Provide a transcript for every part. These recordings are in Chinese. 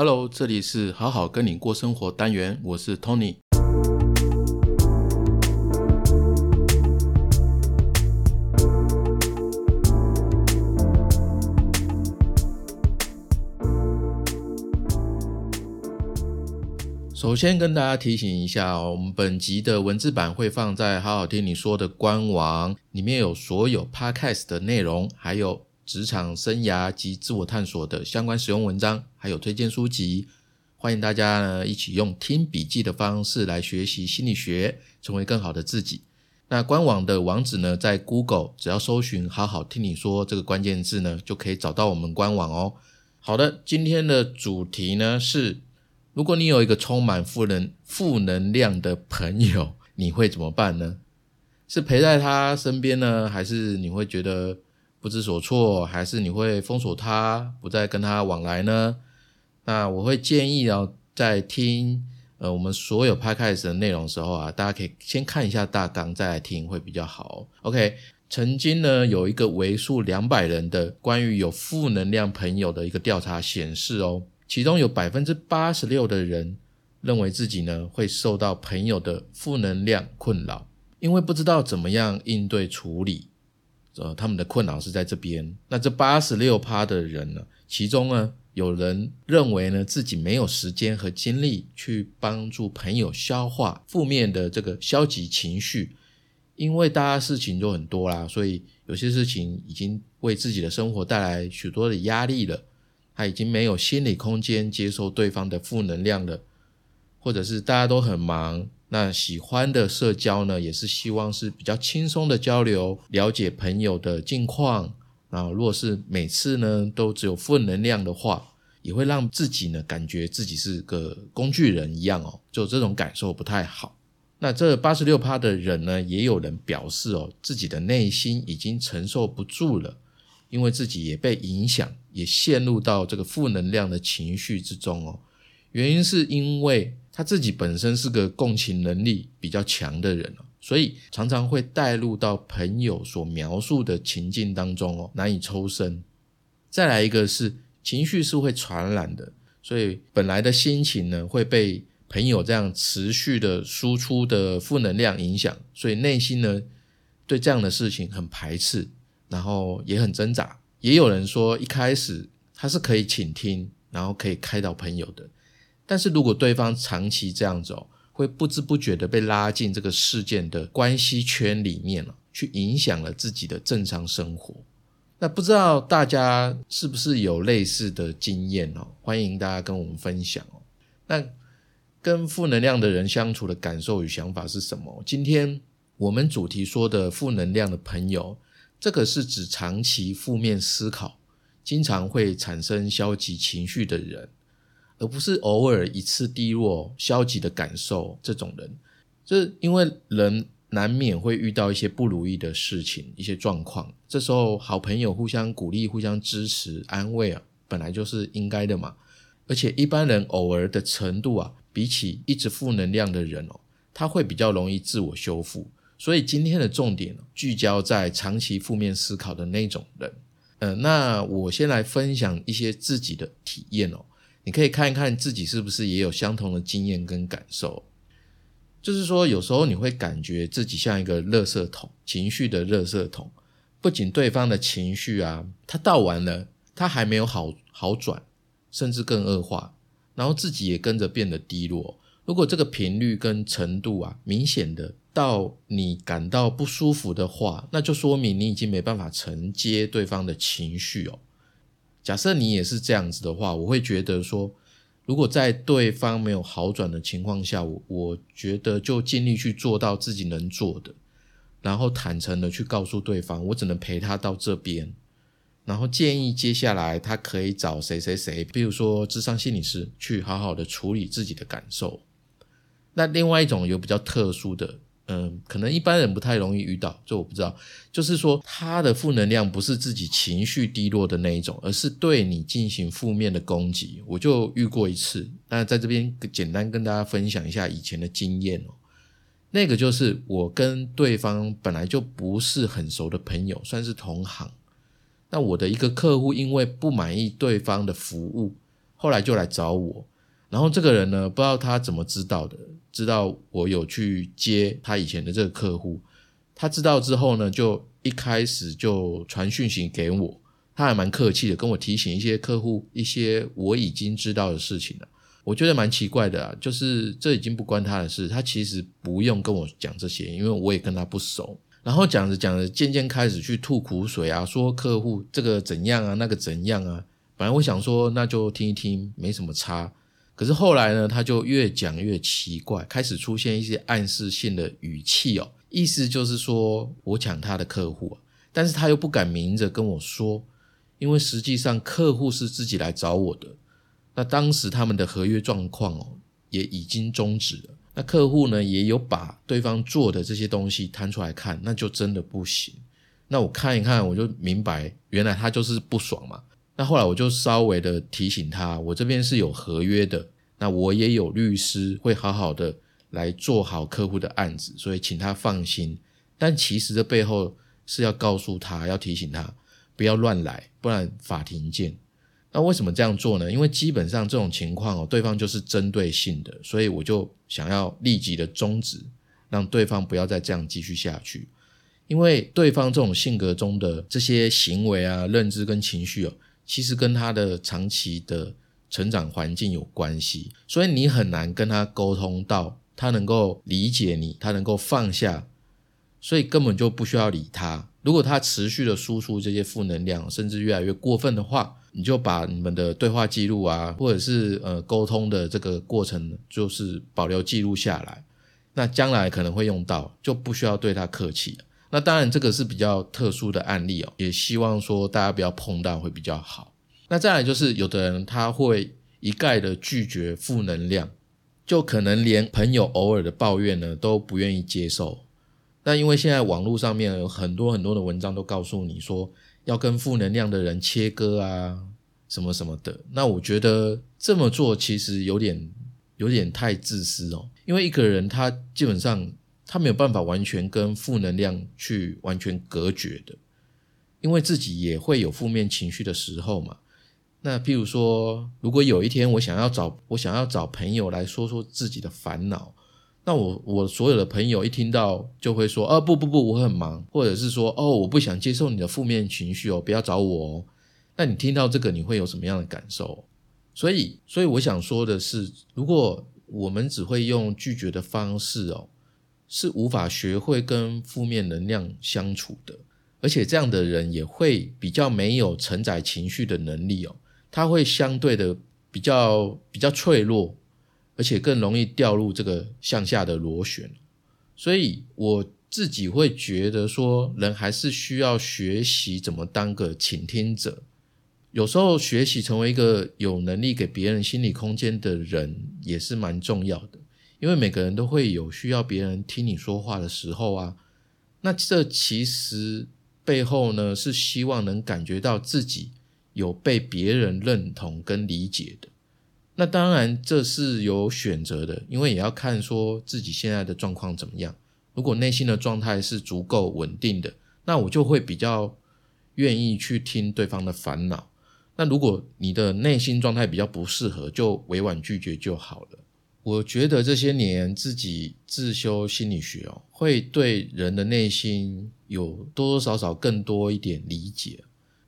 Hello，这里是好好跟你过生活单元，我是 Tony。首先跟大家提醒一下哦，我们本集的文字版会放在好好听你说的官网，里面有所有 Podcast 的内容，还有职场生涯及自我探索的相关使用文章，还有推荐书籍。欢迎大家呢一起用听笔记的方式来学习心理学，成为更好的自己。那官网的网址呢，在 Google 只要搜寻“好好听你说”这个关键字呢，就可以找到我们官网哦。好的，今天的主题呢是。如果你有一个充满负能负能量的朋友，你会怎么办呢？是陪在他身边呢，还是你会觉得不知所措，还是你会封锁他，不再跟他往来呢？那我会建议哦，在听呃我们所有 podcast 的内容的时候啊，大家可以先看一下大纲再来听会比较好。OK，曾经呢有一个为数两百人的关于有负能量朋友的一个调查显示哦。其中有百分之八十六的人认为自己呢会受到朋友的负能量困扰，因为不知道怎么样应对处理，呃，他们的困扰是在这边。那这八十六趴的人呢，其中呢有人认为呢自己没有时间和精力去帮助朋友消化负面的这个消极情绪，因为大家事情就很多啦，所以有些事情已经为自己的生活带来许多的压力了。他已经没有心理空间接受对方的负能量了，或者是大家都很忙，那喜欢的社交呢，也是希望是比较轻松的交流，了解朋友的近况。那如果是每次呢都只有负能量的话，也会让自己呢感觉自己是个工具人一样哦，就这种感受不太好。那这八十六趴的人呢，也有人表示哦，自己的内心已经承受不住了。因为自己也被影响，也陷入到这个负能量的情绪之中哦。原因是因为他自己本身是个共情能力比较强的人哦，所以常常会带入到朋友所描述的情境当中哦，难以抽身。再来一个是情绪是会传染的，所以本来的心情呢会被朋友这样持续的输出的负能量影响，所以内心呢对这样的事情很排斥。然后也很挣扎，也有人说一开始他是可以倾听，然后可以开导朋友的，但是如果对方长期这样走，会不知不觉的被拉进这个事件的关系圈里面了，去影响了自己的正常生活。那不知道大家是不是有类似的经验哦？欢迎大家跟我们分享哦。那跟负能量的人相处的感受与想法是什么？今天我们主题说的负能量的朋友。这个是指长期负面思考，经常会产生消极情绪的人，而不是偶尔一次低落、消极的感受这种人。这因为人难免会遇到一些不如意的事情、一些状况，这时候好朋友互相鼓励、互相支持、安慰啊，本来就是应该的嘛。而且一般人偶尔的程度啊，比起一直负能量的人哦，他会比较容易自我修复。所以今天的重点聚焦在长期负面思考的那种人，嗯，那我先来分享一些自己的体验哦，你可以看一看自己是不是也有相同的经验跟感受。就是说，有时候你会感觉自己像一个垃圾桶，情绪的垃圾桶，不仅对方的情绪啊，他倒完了，他还没有好好转，甚至更恶化，然后自己也跟着变得低落。如果这个频率跟程度啊，明显的。到你感到不舒服的话，那就说明你已经没办法承接对方的情绪哦。假设你也是这样子的话，我会觉得说，如果在对方没有好转的情况下，我我觉得就尽力去做到自己能做的，然后坦诚的去告诉对方，我只能陪他到这边，然后建议接下来他可以找谁谁谁，比如说智商心理师去好好的处理自己的感受。那另外一种有比较特殊的。嗯，可能一般人不太容易遇到，这我不知道。就是说，他的负能量不是自己情绪低落的那一种，而是对你进行负面的攻击。我就遇过一次，那在这边简单跟大家分享一下以前的经验哦。那个就是我跟对方本来就不是很熟的朋友，算是同行。那我的一个客户因为不满意对方的服务，后来就来找我。然后这个人呢，不知道他怎么知道的，知道我有去接他以前的这个客户。他知道之后呢，就一开始就传讯息给我，他还蛮客气的，跟我提醒一些客户一些我已经知道的事情了。我觉得蛮奇怪的啊，就是这已经不关他的事，他其实不用跟我讲这些，因为我也跟他不熟。然后讲着讲着，渐渐开始去吐苦水啊，说客户这个怎样啊，那个怎样啊。本来我想说那就听一听，没什么差。可是后来呢，他就越讲越奇怪，开始出现一些暗示性的语气哦，意思就是说我抢他的客户啊，但是他又不敢明着跟我说，因为实际上客户是自己来找我的。那当时他们的合约状况哦，也已经终止了。那客户呢，也有把对方做的这些东西摊出来看，那就真的不行。那我看一看，我就明白，原来他就是不爽嘛。那后来我就稍微的提醒他，我这边是有合约的，那我也有律师会好好的来做好客户的案子，所以请他放心。但其实这背后是要告诉他，要提醒他不要乱来，不然法庭见。那为什么这样做呢？因为基本上这种情况哦，对方就是针对性的，所以我就想要立即的终止，让对方不要再这样继续下去。因为对方这种性格中的这些行为啊、认知跟情绪哦。其实跟他的长期的成长环境有关系，所以你很难跟他沟通到他能够理解你，他能够放下，所以根本就不需要理他。如果他持续的输出这些负能量，甚至越来越过分的话，你就把你们的对话记录啊，或者是呃沟通的这个过程，就是保留记录下来，那将来可能会用到，就不需要对他客气。那当然，这个是比较特殊的案例哦，也希望说大家不要碰到会比较好。那再来就是有的人他会一概的拒绝负能量，就可能连朋友偶尔的抱怨呢都不愿意接受。那因为现在网络上面有很多很多的文章都告诉你说要跟负能量的人切割啊，什么什么的。那我觉得这么做其实有点有点太自私哦，因为一个人他基本上。他没有办法完全跟负能量去完全隔绝的，因为自己也会有负面情绪的时候嘛。那譬如说，如果有一天我想要找我想要找朋友来说说自己的烦恼，那我我所有的朋友一听到就会说：“哦，不不不，我很忙。”或者是说：“哦，我不想接受你的负面情绪哦，不要找我哦。”那你听到这个，你会有什么样的感受？所以，所以我想说的是，如果我们只会用拒绝的方式哦。是无法学会跟负面能量相处的，而且这样的人也会比较没有承载情绪的能力哦，他会相对的比较比较脆弱，而且更容易掉入这个向下的螺旋。所以我自己会觉得说，人还是需要学习怎么当个倾听者，有时候学习成为一个有能力给别人心理空间的人，也是蛮重要的。因为每个人都会有需要别人听你说话的时候啊，那这其实背后呢是希望能感觉到自己有被别人认同跟理解的。那当然这是有选择的，因为也要看说自己现在的状况怎么样。如果内心的状态是足够稳定的，那我就会比较愿意去听对方的烦恼。那如果你的内心状态比较不适合，就委婉拒绝就好了。我觉得这些年自己自修心理学哦，会对人的内心有多多少少更多一点理解，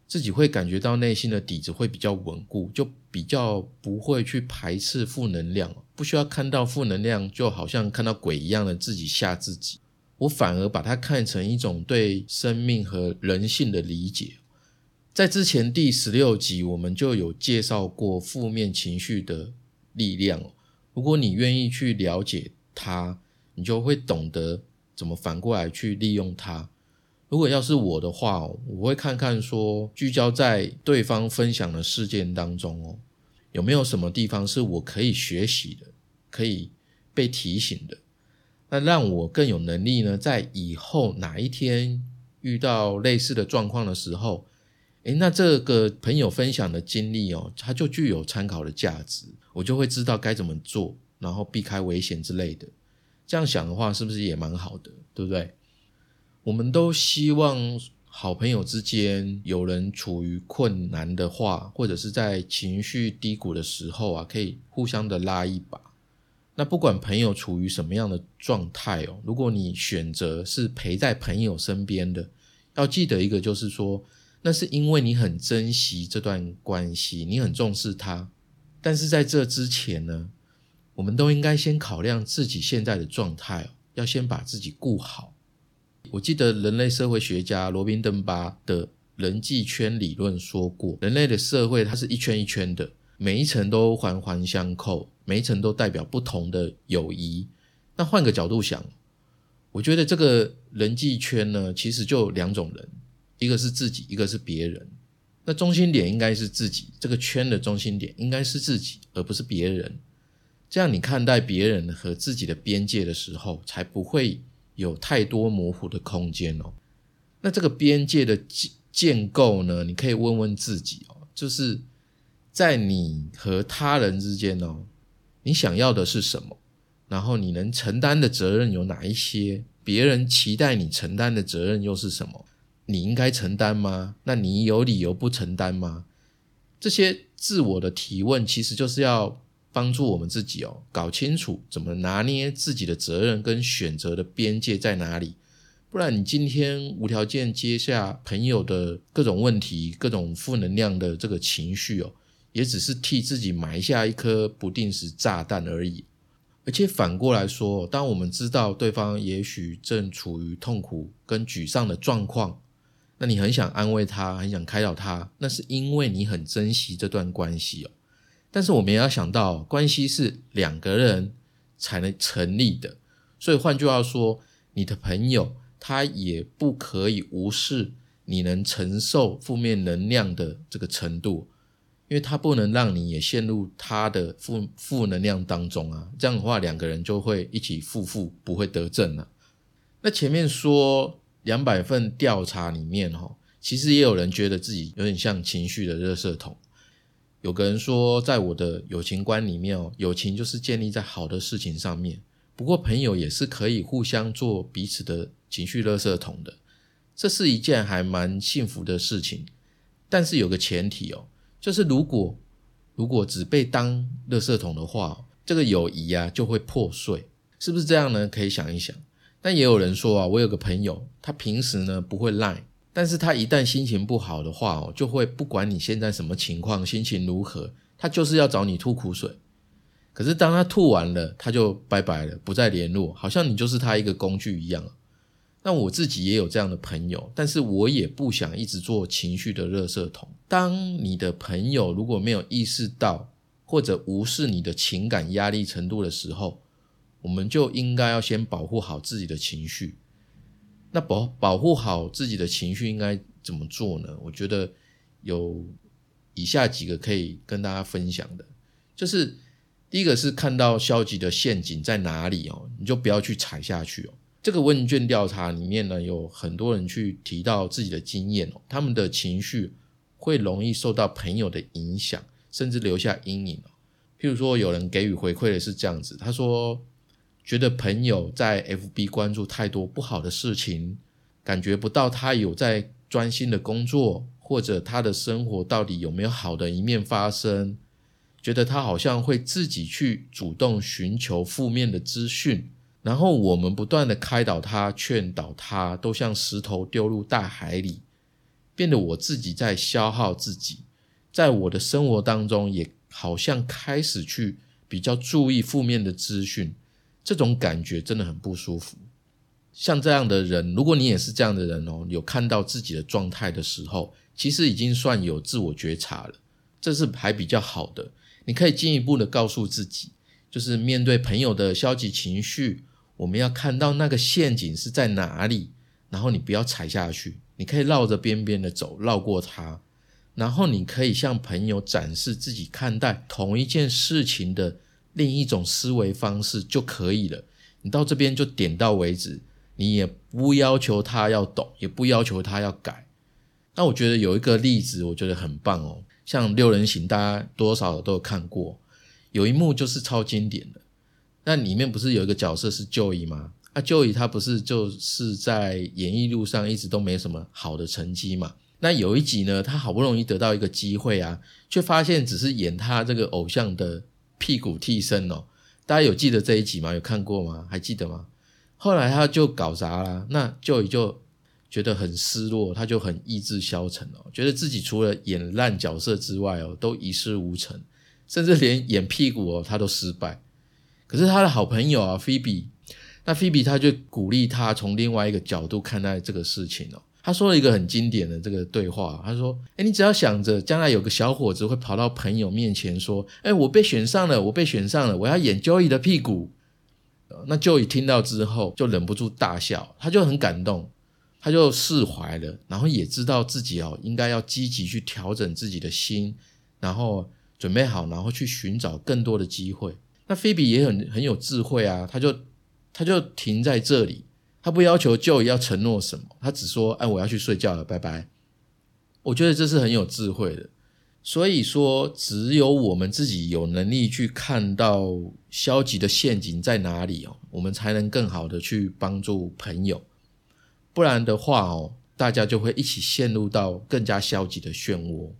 自己会感觉到内心的底子会比较稳固，就比较不会去排斥负能量，不需要看到负能量就好像看到鬼一样的自己吓自己，我反而把它看成一种对生命和人性的理解。在之前第十六集我们就有介绍过负面情绪的力量。如果你愿意去了解他，你就会懂得怎么反过来去利用他。如果要是我的话，我会看看说，聚焦在对方分享的事件当中哦，有没有什么地方是我可以学习的，可以被提醒的，那让我更有能力呢，在以后哪一天遇到类似的状况的时候，诶，那这个朋友分享的经历哦，它就具有参考的价值。我就会知道该怎么做，然后避开危险之类的。这样想的话，是不是也蛮好的？对不对？我们都希望好朋友之间有人处于困难的话，或者是在情绪低谷的时候啊，可以互相的拉一把。那不管朋友处于什么样的状态哦，如果你选择是陪在朋友身边的，要记得一个就是说，那是因为你很珍惜这段关系，你很重视他。但是在这之前呢，我们都应该先考量自己现在的状态，要先把自己顾好。我记得人类社会学家罗宾邓巴的人际圈理论说过，人类的社会它是一圈一圈的，每一层都环环相扣，每一层都代表不同的友谊。那换个角度想，我觉得这个人际圈呢，其实就两种人，一个是自己，一个是别人。那中心点应该是自己，这个圈的中心点应该是自己，而不是别人。这样你看待别人和自己的边界的时候，才不会。有太多模糊的空间哦，那这个边界的建建构呢？你可以问问自己哦，就是在你和他人之间哦，你想要的是什么？然后你能承担的责任有哪一些？别人期待你承担的责任又是什么？你应该承担吗？那你有理由不承担吗？这些自我的提问，其实就是要。帮助我们自己哦，搞清楚怎么拿捏自己的责任跟选择的边界在哪里，不然你今天无条件接下朋友的各种问题、各种负能量的这个情绪哦，也只是替自己埋下一颗不定时炸弹而已。而且反过来说，当我们知道对方也许正处于痛苦跟沮丧的状况，那你很想安慰他，很想开导他，那是因为你很珍惜这段关系哦。但是我们也要想到，关系是两个人才能成立的，所以换句话说，你的朋友他也不可以无视你能承受负面能量的这个程度，因为他不能让你也陷入他的负负能量当中啊，这样的话两个人就会一起负负，不会得正了。那前面说两百份调查里面哈，其实也有人觉得自己有点像情绪的热射桶。有个人说，在我的友情观里面哦，友情就是建立在好的事情上面。不过，朋友也是可以互相做彼此的情绪垃圾桶的，这是一件还蛮幸福的事情。但是有个前提哦，就是如果如果只被当垃圾桶的话，这个友谊啊就会破碎，是不是这样呢？可以想一想。但也有人说啊，我有个朋友，他平时呢不会赖。但是他一旦心情不好的话哦，就会不管你现在什么情况，心情如何，他就是要找你吐苦水。可是当他吐完了，他就拜拜了，不再联络，好像你就是他一个工具一样。那我自己也有这样的朋友，但是我也不想一直做情绪的热射桶。当你的朋友如果没有意识到或者无视你的情感压力程度的时候，我们就应该要先保护好自己的情绪。那保保护好自己的情绪应该怎么做呢？我觉得有以下几个可以跟大家分享的，就是第一个是看到消极的陷阱在哪里哦，你就不要去踩下去哦。这个问卷调查里面呢，有很多人去提到自己的经验哦，他们的情绪会容易受到朋友的影响，甚至留下阴影哦。譬如说，有人给予回馈的是这样子，他说。觉得朋友在 FB 关注太多不好的事情，感觉不到他有在专心的工作，或者他的生活到底有没有好的一面发生？觉得他好像会自己去主动寻求负面的资讯，然后我们不断的开导他、劝导他，都像石头丢入大海里，变得我自己在消耗自己，在我的生活当中也好像开始去比较注意负面的资讯。这种感觉真的很不舒服。像这样的人，如果你也是这样的人哦，有看到自己的状态的时候，其实已经算有自我觉察了，这是还比较好的。你可以进一步的告诉自己，就是面对朋友的消极情绪，我们要看到那个陷阱是在哪里，然后你不要踩下去，你可以绕着边边的走，绕过它，然后你可以向朋友展示自己看待同一件事情的。另一种思维方式就可以了。你到这边就点到为止，你也不要求他要懂，也不要求他要改。那我觉得有一个例子，我觉得很棒哦。像六人行，大家多少都有看过，有一幕就是超经典的。那里面不是有一个角色是 Joey 吗？啊，Joey 他不是就是在演艺路上一直都没什么好的成绩嘛？那有一集呢，他好不容易得到一个机会啊，却发现只是演他这个偶像的屁股替身哦。大家有记得这一集吗？有看过吗？还记得吗？后来他就搞砸了，那就也就觉得很失落，他就很意志消沉哦，觉得自己除了演烂角色之外哦，都一事无成，甚至连演屁股哦他都失败。可是他的好朋友啊菲比。那菲比他就鼓励他从另外一个角度看待这个事情哦。他说了一个很经典的这个对话，他说：“哎，你只要想着将来有个小伙子会跑到朋友面前说，哎，我被选上了，我被选上了，我要演 Joey 的屁股。”那 Joey 听到之后就忍不住大笑，他就很感动，他就释怀了，然后也知道自己哦应该要积极去调整自己的心，然后准备好，然后去寻找更多的机会。那菲比也很很有智慧啊，他就。他就停在这里，他不要求 Joey 要承诺什么，他只说：“哎，我要去睡觉了，拜拜。”我觉得这是很有智慧的。所以说，只有我们自己有能力去看到消极的陷阱在哪里哦，我们才能更好的去帮助朋友。不然的话哦，大家就会一起陷入到更加消极的漩涡。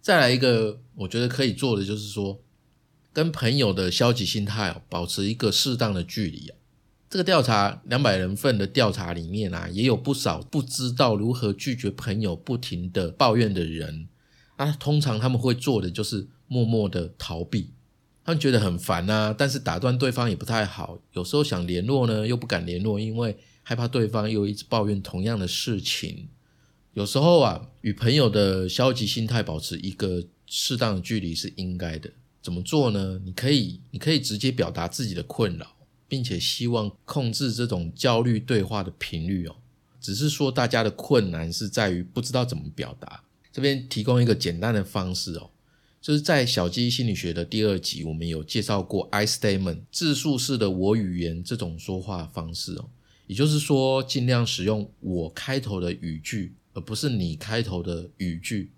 再来一个，我觉得可以做的就是说。跟朋友的消极心态哦保持一个适当的距离啊。这个调查两百人份的调查里面啊，也有不少不知道如何拒绝朋友不停的抱怨的人啊。通常他们会做的就是默默的逃避，他们觉得很烦啊，但是打断对方也不太好。有时候想联络呢，又不敢联络，因为害怕对方又一直抱怨同样的事情。有时候啊，与朋友的消极心态保持一个适当的距离是应该的。怎么做呢？你可以，你可以直接表达自己的困扰，并且希望控制这种焦虑对话的频率哦。只是说大家的困难是在于不知道怎么表达。这边提供一个简单的方式哦，就是在小鸡心理学的第二集，我们有介绍过 I statement 自述式的我语言这种说话方式哦。也就是说，尽量使用我开头的语句，而不是你开头的语句。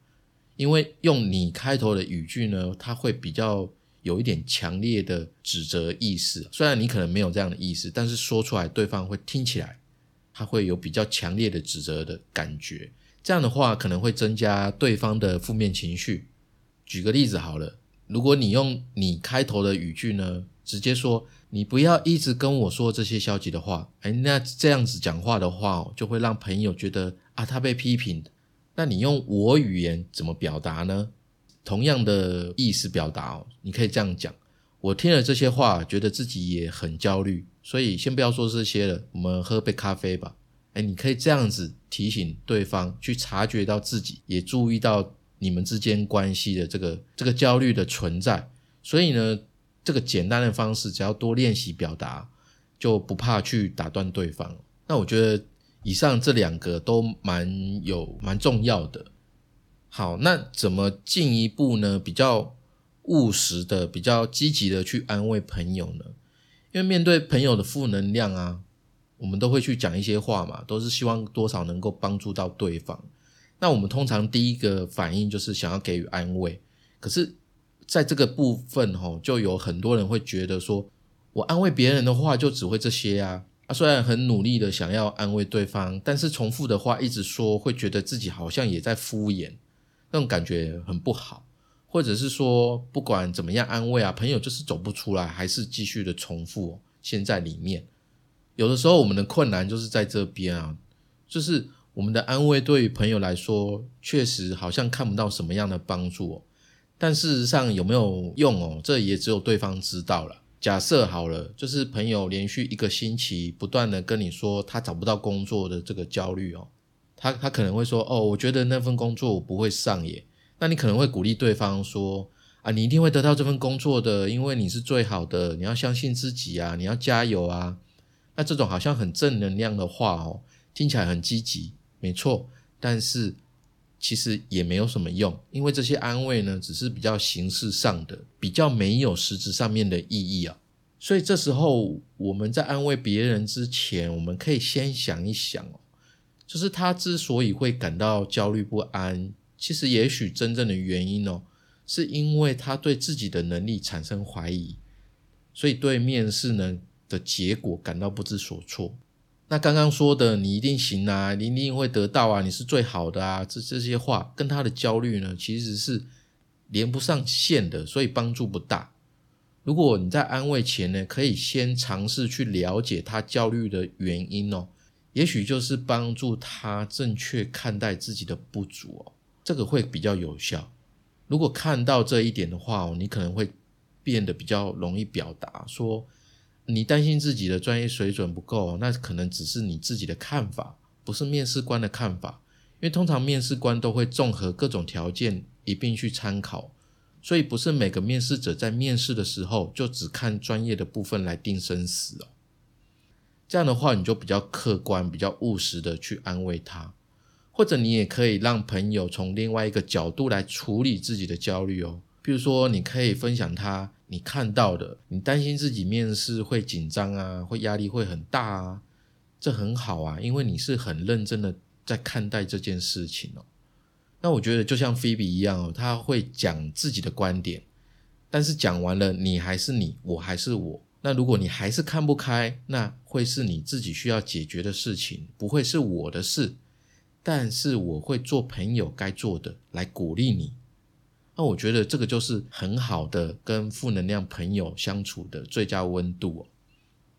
因为用你开头的语句呢，它会比较有一点强烈的指责意思。虽然你可能没有这样的意思，但是说出来对方会听起来，他会有比较强烈的指责的感觉。这样的话可能会增加对方的负面情绪。举个例子好了，如果你用你开头的语句呢，直接说你不要一直跟我说这些消极的话，哎，那这样子讲话的话，就会让朋友觉得啊，他被批评。那你用我语言怎么表达呢？同样的意思表达哦，你可以这样讲：我听了这些话，觉得自己也很焦虑，所以先不要说这些了，我们喝杯咖啡吧。哎，你可以这样子提醒对方，去察觉到自己，也注意到你们之间关系的这个这个焦虑的存在。所以呢，这个简单的方式，只要多练习表达，就不怕去打断对方。那我觉得。以上这两个都蛮有蛮重要的。好，那怎么进一步呢？比较务实的、比较积极的去安慰朋友呢？因为面对朋友的负能量啊，我们都会去讲一些话嘛，都是希望多少能够帮助到对方。那我们通常第一个反应就是想要给予安慰。可是，在这个部分哈，就有很多人会觉得说，我安慰别人的话就只会这些啊。他虽然很努力的想要安慰对方，但是重复的话一直说，会觉得自己好像也在敷衍，那种感觉很不好。或者是说，不管怎么样安慰啊，朋友就是走不出来，还是继续的重复陷在里面。有的时候我们的困难就是在这边啊，就是我们的安慰对于朋友来说，确实好像看不到什么样的帮助哦，但事实上有没有用哦，这也只有对方知道了。假设好了，就是朋友连续一个星期不断的跟你说他找不到工作的这个焦虑哦，他他可能会说哦，我觉得那份工作我不会上耶。那你可能会鼓励对方说啊，你一定会得到这份工作的，因为你是最好的，你要相信自己啊，你要加油啊。那这种好像很正能量的话哦，听起来很积极，没错，但是。其实也没有什么用，因为这些安慰呢，只是比较形式上的，比较没有实质上面的意义啊。所以这时候我们在安慰别人之前，我们可以先想一想哦，就是他之所以会感到焦虑不安，其实也许真正的原因哦，是因为他对自己的能力产生怀疑，所以对面试呢的结果感到不知所措。那刚刚说的你一定行啊，你一定会得到啊，你是最好的啊，这这些话跟他的焦虑呢，其实是连不上线的，所以帮助不大。如果你在安慰前呢，可以先尝试去了解他焦虑的原因哦，也许就是帮助他正确看待自己的不足哦，这个会比较有效。如果看到这一点的话哦，你可能会变得比较容易表达说。你担心自己的专业水准不够，那可能只是你自己的看法，不是面试官的看法。因为通常面试官都会综合各种条件一并去参考，所以不是每个面试者在面试的时候就只看专业的部分来定生死哦。这样的话，你就比较客观、比较务实的去安慰他，或者你也可以让朋友从另外一个角度来处理自己的焦虑哦。比如说，你可以分享他。你看到的，你担心自己面试会紧张啊，会压力会很大啊，这很好啊，因为你是很认真的在看待这件事情哦。那我觉得就像菲比一样哦，他会讲自己的观点，但是讲完了，你还是你，我还是我。那如果你还是看不开，那会是你自己需要解决的事情，不会是我的事。但是我会做朋友该做的，来鼓励你。那我觉得这个就是很好的跟负能量朋友相处的最佳温度哦。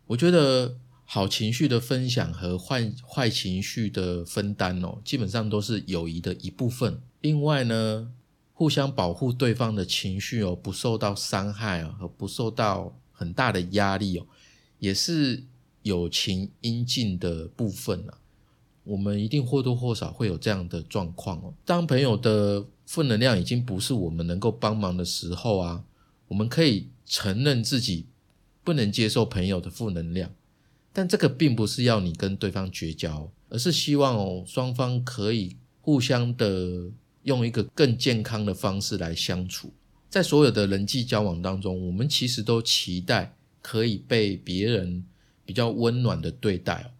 我觉得好情绪的分享和坏坏情绪的分担哦，基本上都是友谊的一部分。另外呢，互相保护对方的情绪哦，不受到伤害啊，和不受到很大的压力哦，也是友情应尽的部分啊。我们一定或多或少会有这样的状况哦。当朋友的负能量已经不是我们能够帮忙的时候啊，我们可以承认自己不能接受朋友的负能量，但这个并不是要你跟对方绝交，而是希望哦双方可以互相的用一个更健康的方式来相处。在所有的人际交往当中，我们其实都期待可以被别人比较温暖的对待。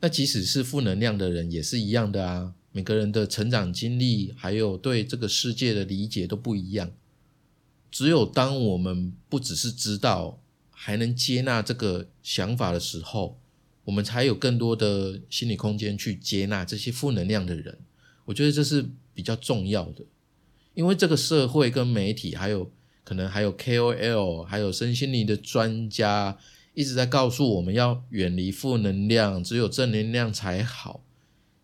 那即使是负能量的人也是一样的啊，每个人的成长经历还有对这个世界的理解都不一样。只有当我们不只是知道，还能接纳这个想法的时候，我们才有更多的心理空间去接纳这些负能量的人。我觉得这是比较重要的，因为这个社会跟媒体，还有可能还有 KOL，还有身心灵的专家。一直在告诉我们要远离负能量，只有正能量才好。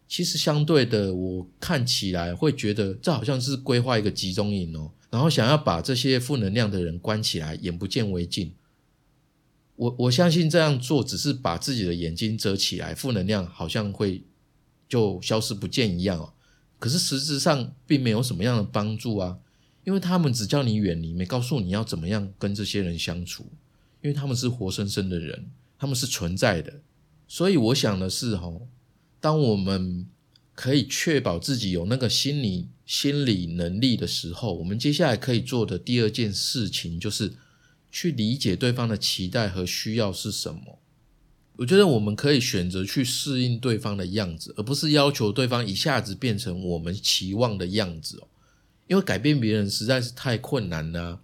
其实相对的，我看起来会觉得这好像是规划一个集中营哦，然后想要把这些负能量的人关起来，眼不见为净。我我相信这样做只是把自己的眼睛遮起来，负能量好像会就消失不见一样哦。可是实质上并没有什么样的帮助啊，因为他们只叫你远离，没告诉你要怎么样跟这些人相处。因为他们是活生生的人，他们是存在的，所以我想的是，哈，当我们可以确保自己有那个心理心理能力的时候，我们接下来可以做的第二件事情就是去理解对方的期待和需要是什么。我觉得我们可以选择去适应对方的样子，而不是要求对方一下子变成我们期望的样子哦，因为改变别人实在是太困难了。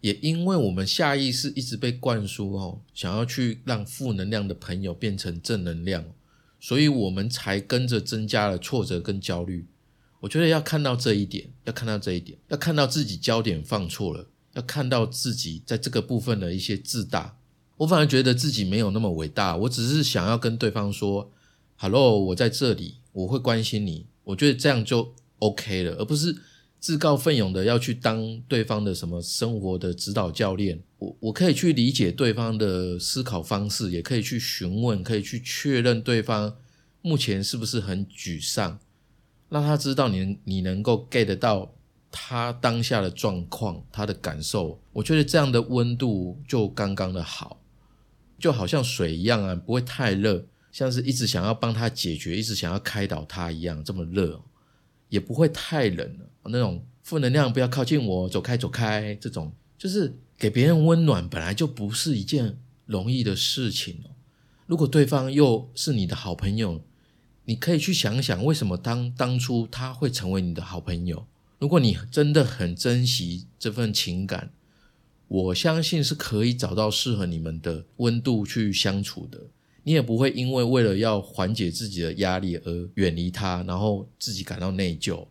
也因为我们下意识一直被灌输哦，想要去让负能量的朋友变成正能量，所以我们才跟着增加了挫折跟焦虑。我觉得要看到这一点，要看到这一点，要看到自己焦点放错了，要看到自己在这个部分的一些自大。我反而觉得自己没有那么伟大，我只是想要跟对方说：“Hello，我在这里，我会关心你。”我觉得这样就 OK 了，而不是。自告奋勇的要去当对方的什么生活的指导教练，我我可以去理解对方的思考方式，也可以去询问，可以去确认对方目前是不是很沮丧，让他知道你你能够 get 到他当下的状况，他的感受。我觉得这样的温度就刚刚的好，就好像水一样啊，不会太热，像是一直想要帮他解决，一直想要开导他一样这么热。也不会太冷了，那种负能量不要靠近我，走开走开。这种就是给别人温暖，本来就不是一件容易的事情哦。如果对方又是你的好朋友，你可以去想想，为什么当当初他会成为你的好朋友？如果你真的很珍惜这份情感，我相信是可以找到适合你们的温度去相处的。你也不会因为为了要缓解自己的压力而远离他，然后自己感到内疚。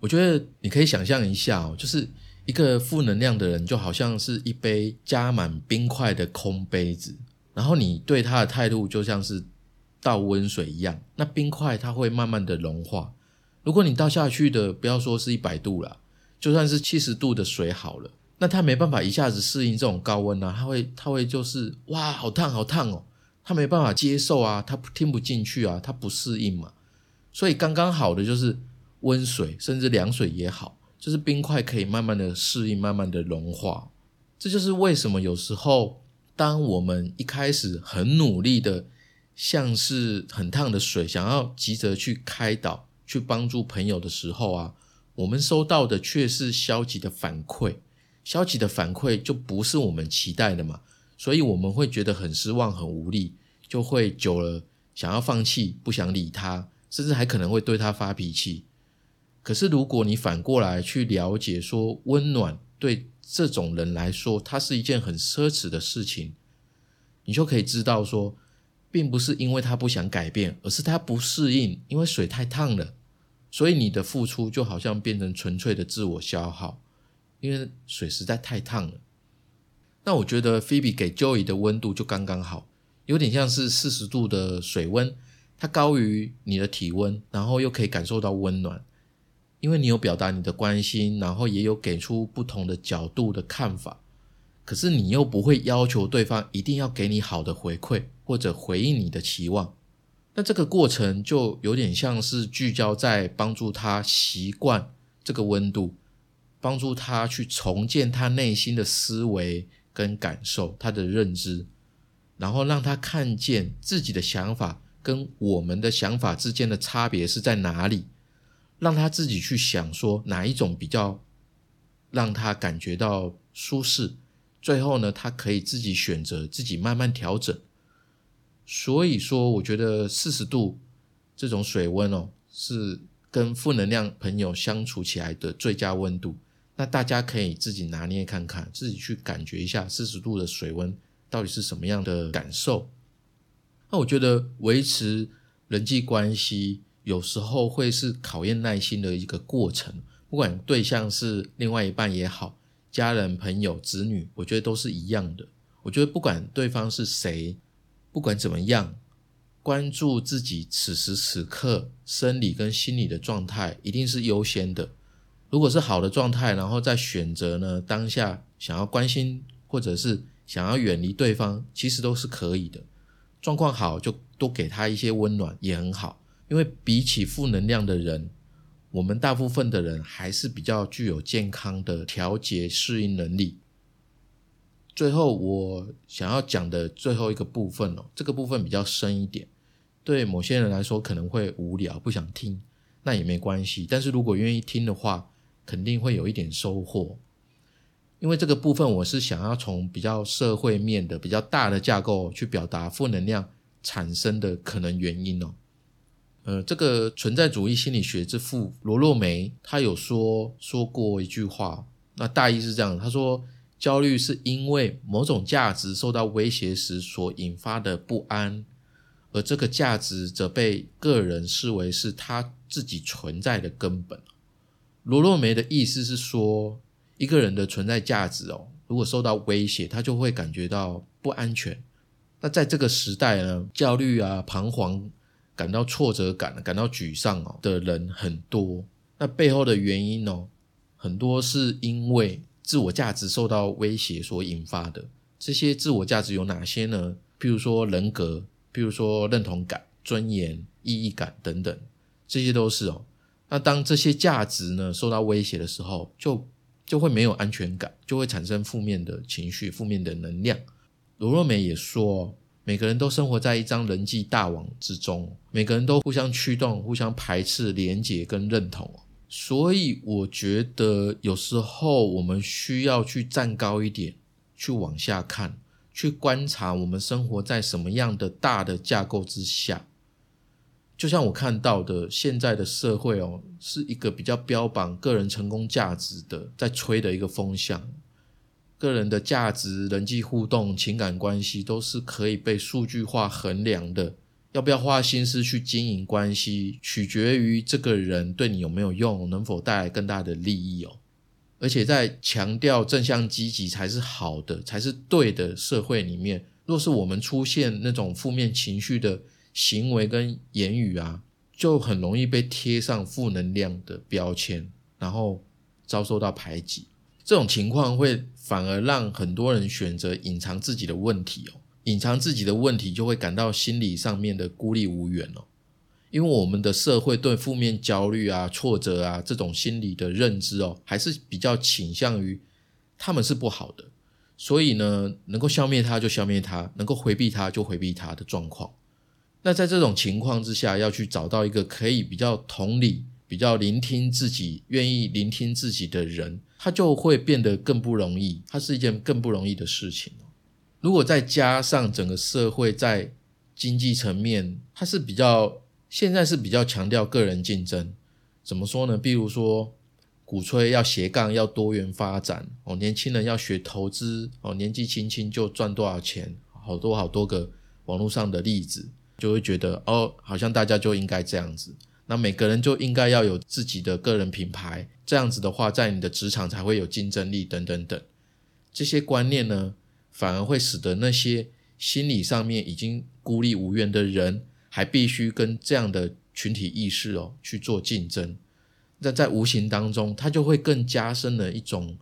我觉得你可以想象一下哦，就是一个负能量的人，就好像是一杯加满冰块的空杯子，然后你对他的态度就像是倒温水一样，那冰块它会慢慢的融化。如果你倒下去的，不要说是一百度了，就算是七十度的水好了，那它没办法一下子适应这种高温啊，它会它会就是哇，好烫好烫哦，它没办法接受啊，它听不进去啊，它不适应嘛，所以刚刚好的就是温水，甚至凉水也好，就是冰块可以慢慢的适应，慢慢的融化。这就是为什么有时候当我们一开始很努力的，像是很烫的水，想要急着去开导。去帮助朋友的时候啊，我们收到的却是消极的反馈，消极的反馈就不是我们期待的嘛，所以我们会觉得很失望、很无力，就会久了想要放弃，不想理他，甚至还可能会对他发脾气。可是如果你反过来去了解，说温暖对这种人来说，它是一件很奢侈的事情，你就可以知道说，并不是因为他不想改变，而是他不适应，因为水太烫了。所以你的付出就好像变成纯粹的自我消耗，因为水实在太烫了。那我觉得菲比给 Joey 的温度就刚刚好，有点像是四十度的水温，它高于你的体温，然后又可以感受到温暖，因为你有表达你的关心，然后也有给出不同的角度的看法，可是你又不会要求对方一定要给你好的回馈或者回应你的期望。那这个过程就有点像是聚焦在帮助他习惯这个温度，帮助他去重建他内心的思维跟感受，他的认知，然后让他看见自己的想法跟我们的想法之间的差别是在哪里，让他自己去想说哪一种比较让他感觉到舒适，最后呢，他可以自己选择，自己慢慢调整。所以说，我觉得四十度这种水温哦，是跟负能量朋友相处起来的最佳温度。那大家可以自己拿捏看看，自己去感觉一下四十度的水温到底是什么样的感受。那我觉得维持人际关系有时候会是考验耐心的一个过程，不管对象是另外一半也好，家人、朋友、子女，我觉得都是一样的。我觉得不管对方是谁。不管怎么样，关注自己此时此刻生理跟心理的状态一定是优先的。如果是好的状态，然后再选择呢当下想要关心或者是想要远离对方，其实都是可以的。状况好就多给他一些温暖也很好，因为比起负能量的人，我们大部分的人还是比较具有健康的调节适应能力。最后，我想要讲的最后一个部分哦，这个部分比较深一点，对某些人来说可能会无聊，不想听，那也没关系。但是如果愿意听的话，肯定会有一点收获。因为这个部分，我是想要从比较社会面的、比较大的架构去表达负能量产生的可能原因哦。呃，这个存在主义心理学之父罗洛梅他有说说过一句话，那大意是这样，他说。焦虑是因为某种价值受到威胁时所引发的不安，而这个价值则被个人视为是他自己存在的根本。罗洛梅的意思是说，一个人的存在价值哦，如果受到威胁，他就会感觉到不安全。那在这个时代呢，焦虑啊、彷徨、感到挫折感、感到沮丧哦的人很多。那背后的原因哦，很多是因为。自我价值受到威胁所引发的这些自我价值有哪些呢？譬如说人格，譬如说认同感、尊严、意义感等等，这些都是哦。那当这些价值呢受到威胁的时候，就就会没有安全感，就会产生负面的情绪、负面的能量。罗若美也说，每个人都生活在一张人际大网之中，每个人都互相驱动、互相排斥、连结跟认同。所以我觉得有时候我们需要去站高一点，去往下看，去观察我们生活在什么样的大的架构之下。就像我看到的，现在的社会哦，是一个比较标榜个人成功价值的，在吹的一个风向。个人的价值、人际互动、情感关系都是可以被数据化衡量的。要不要花心思去经营关系，取决于这个人对你有没有用，能否带来更大的利益哦。而且在强调正向积极才是好的，才是对的社会里面，若是我们出现那种负面情绪的行为跟言语啊，就很容易被贴上负能量的标签，然后遭受到排挤。这种情况会反而让很多人选择隐藏自己的问题哦。隐藏自己的问题，就会感到心理上面的孤立无援哦。因为我们的社会对负面焦虑啊、挫折啊这种心理的认知哦，还是比较倾向于他们是不好的，所以呢，能够消灭它就消灭它，能够回避它就回避它的状况。那在这种情况之下，要去找到一个可以比较同理、比较聆听自己、愿意聆听自己的人，他就会变得更不容易，它是一件更不容易的事情。如果再加上整个社会在经济层面，它是比较现在是比较强调个人竞争，怎么说呢？比如说鼓吹要斜杠，要多元发展哦，年轻人要学投资哦，年纪轻轻就赚多少钱，好多好多个网络上的例子，就会觉得哦，好像大家就应该这样子，那每个人就应该要有自己的个人品牌，这样子的话，在你的职场才会有竞争力等等等，这些观念呢？反而会使得那些心理上面已经孤立无援的人，还必须跟这样的群体意识哦去做竞争。那在无形当中，他就会更加深了一种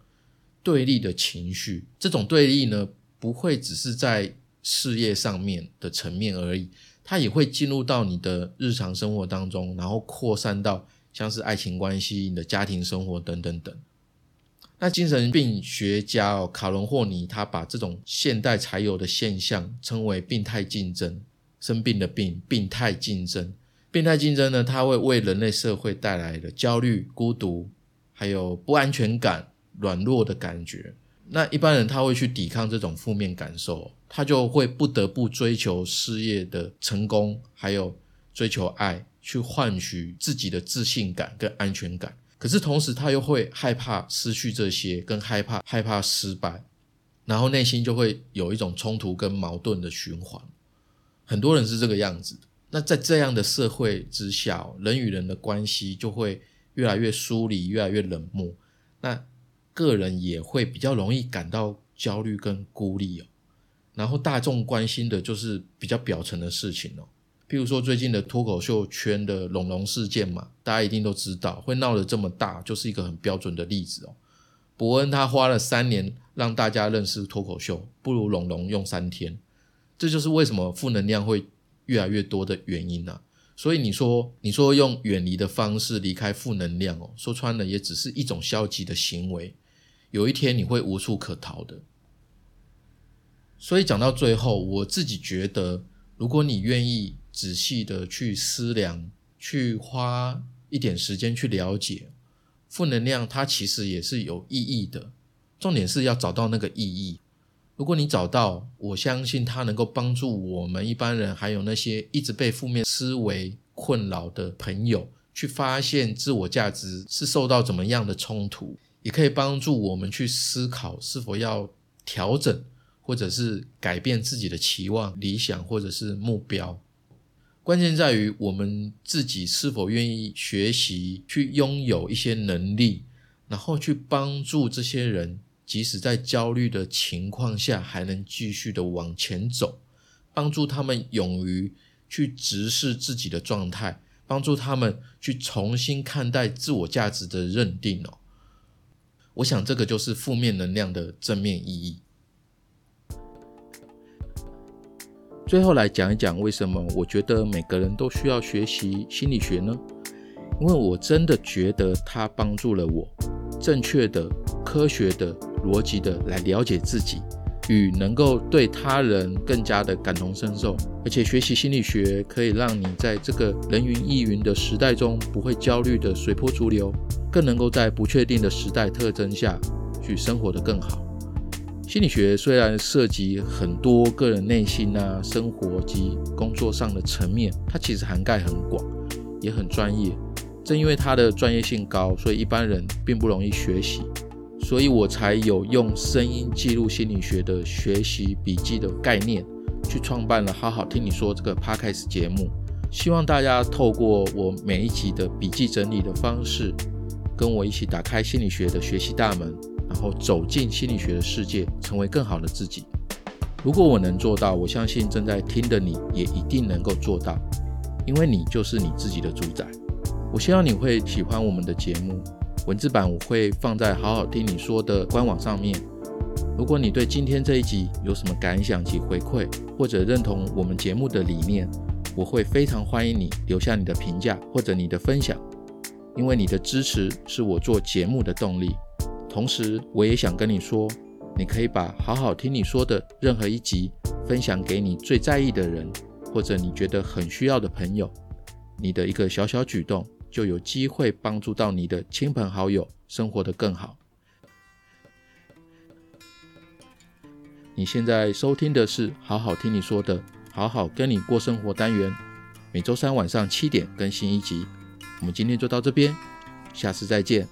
对立的情绪。这种对立呢，不会只是在事业上面的层面而已，它也会进入到你的日常生活当中，然后扩散到像是爱情关系、你的家庭生活等等等。那精神病学家哦，卡伦霍尼他把这种现代才有的现象称为“病态竞争”，生病的病，病态竞争。病态竞争呢，它会为人类社会带来的焦虑、孤独，还有不安全感、软弱的感觉。那一般人他会去抵抗这种负面感受，他就会不得不追求事业的成功，还有追求爱，去换取自己的自信感跟安全感。可是同时，他又会害怕失去这些，跟害怕害怕失败，然后内心就会有一种冲突跟矛盾的循环。很多人是这个样子。那在这样的社会之下，人与人的关系就会越来越疏离，越来越冷漠。那个人也会比较容易感到焦虑跟孤立哦。然后大众关心的就是比较表层的事情哦。譬如说最近的脱口秀圈的龙龙事件嘛，大家一定都知道，会闹得这么大，就是一个很标准的例子哦。伯恩他花了三年让大家认识脱口秀，不如龙龙用三天，这就是为什么负能量会越来越多的原因啊。所以你说，你说用远离的方式离开负能量哦，说穿了也只是一种消极的行为，有一天你会无处可逃的。所以讲到最后，我自己觉得，如果你愿意。仔细的去思量，去花一点时间去了解负能量，它其实也是有意义的。重点是要找到那个意义。如果你找到，我相信它能够帮助我们一般人，还有那些一直被负面思维困扰的朋友，去发现自我价值是受到怎么样的冲突，也可以帮助我们去思考是否要调整，或者是改变自己的期望、理想或者是目标。关键在于我们自己是否愿意学习，去拥有一些能力，然后去帮助这些人，即使在焦虑的情况下，还能继续的往前走，帮助他们勇于去直视自己的状态，帮助他们去重新看待自我价值的认定哦。我想这个就是负面能量的正面意义。最后来讲一讲，为什么我觉得每个人都需要学习心理学呢？因为我真的觉得它帮助了我，正确的、科学的、逻辑的来了解自己，与能够对他人更加的感同身受。而且学习心理学可以让你在这个人云亦云的时代中，不会焦虑的随波逐流，更能够在不确定的时代特征下去生活的更好。心理学虽然涉及很多个人内心啊、生活及工作上的层面，它其实涵盖很广，也很专业。正因为它的专业性高，所以一般人并不容易学习。所以我才有用声音记录心理学的学习笔记的概念，去创办了好好听你说这个 podcast 节目。希望大家透过我每一集的笔记整理的方式，跟我一起打开心理学的学习大门，然后走进心理学的世界，成为更好的自己。如果我能做到，我相信正在听的你也一定能够做到，因为你就是你自己的主宰。我希望你会喜欢我们的节目，文字版我会放在好好听你说的官网上面。如果你对今天这一集有什么感想及回馈，或者认同我们节目的理念，我会非常欢迎你留下你的评价或者你的分享，因为你的支持是我做节目的动力。同时，我也想跟你说，你可以把好好听你说的任何一集分享给你最在意的人，或者你觉得很需要的朋友。你的一个小小举动，就有机会帮助到你的亲朋好友生活得更好。你现在收听的是好好听你说的。好好跟你过生活单元，每周三晚上七点更新一集。我们今天就到这边，下次再见。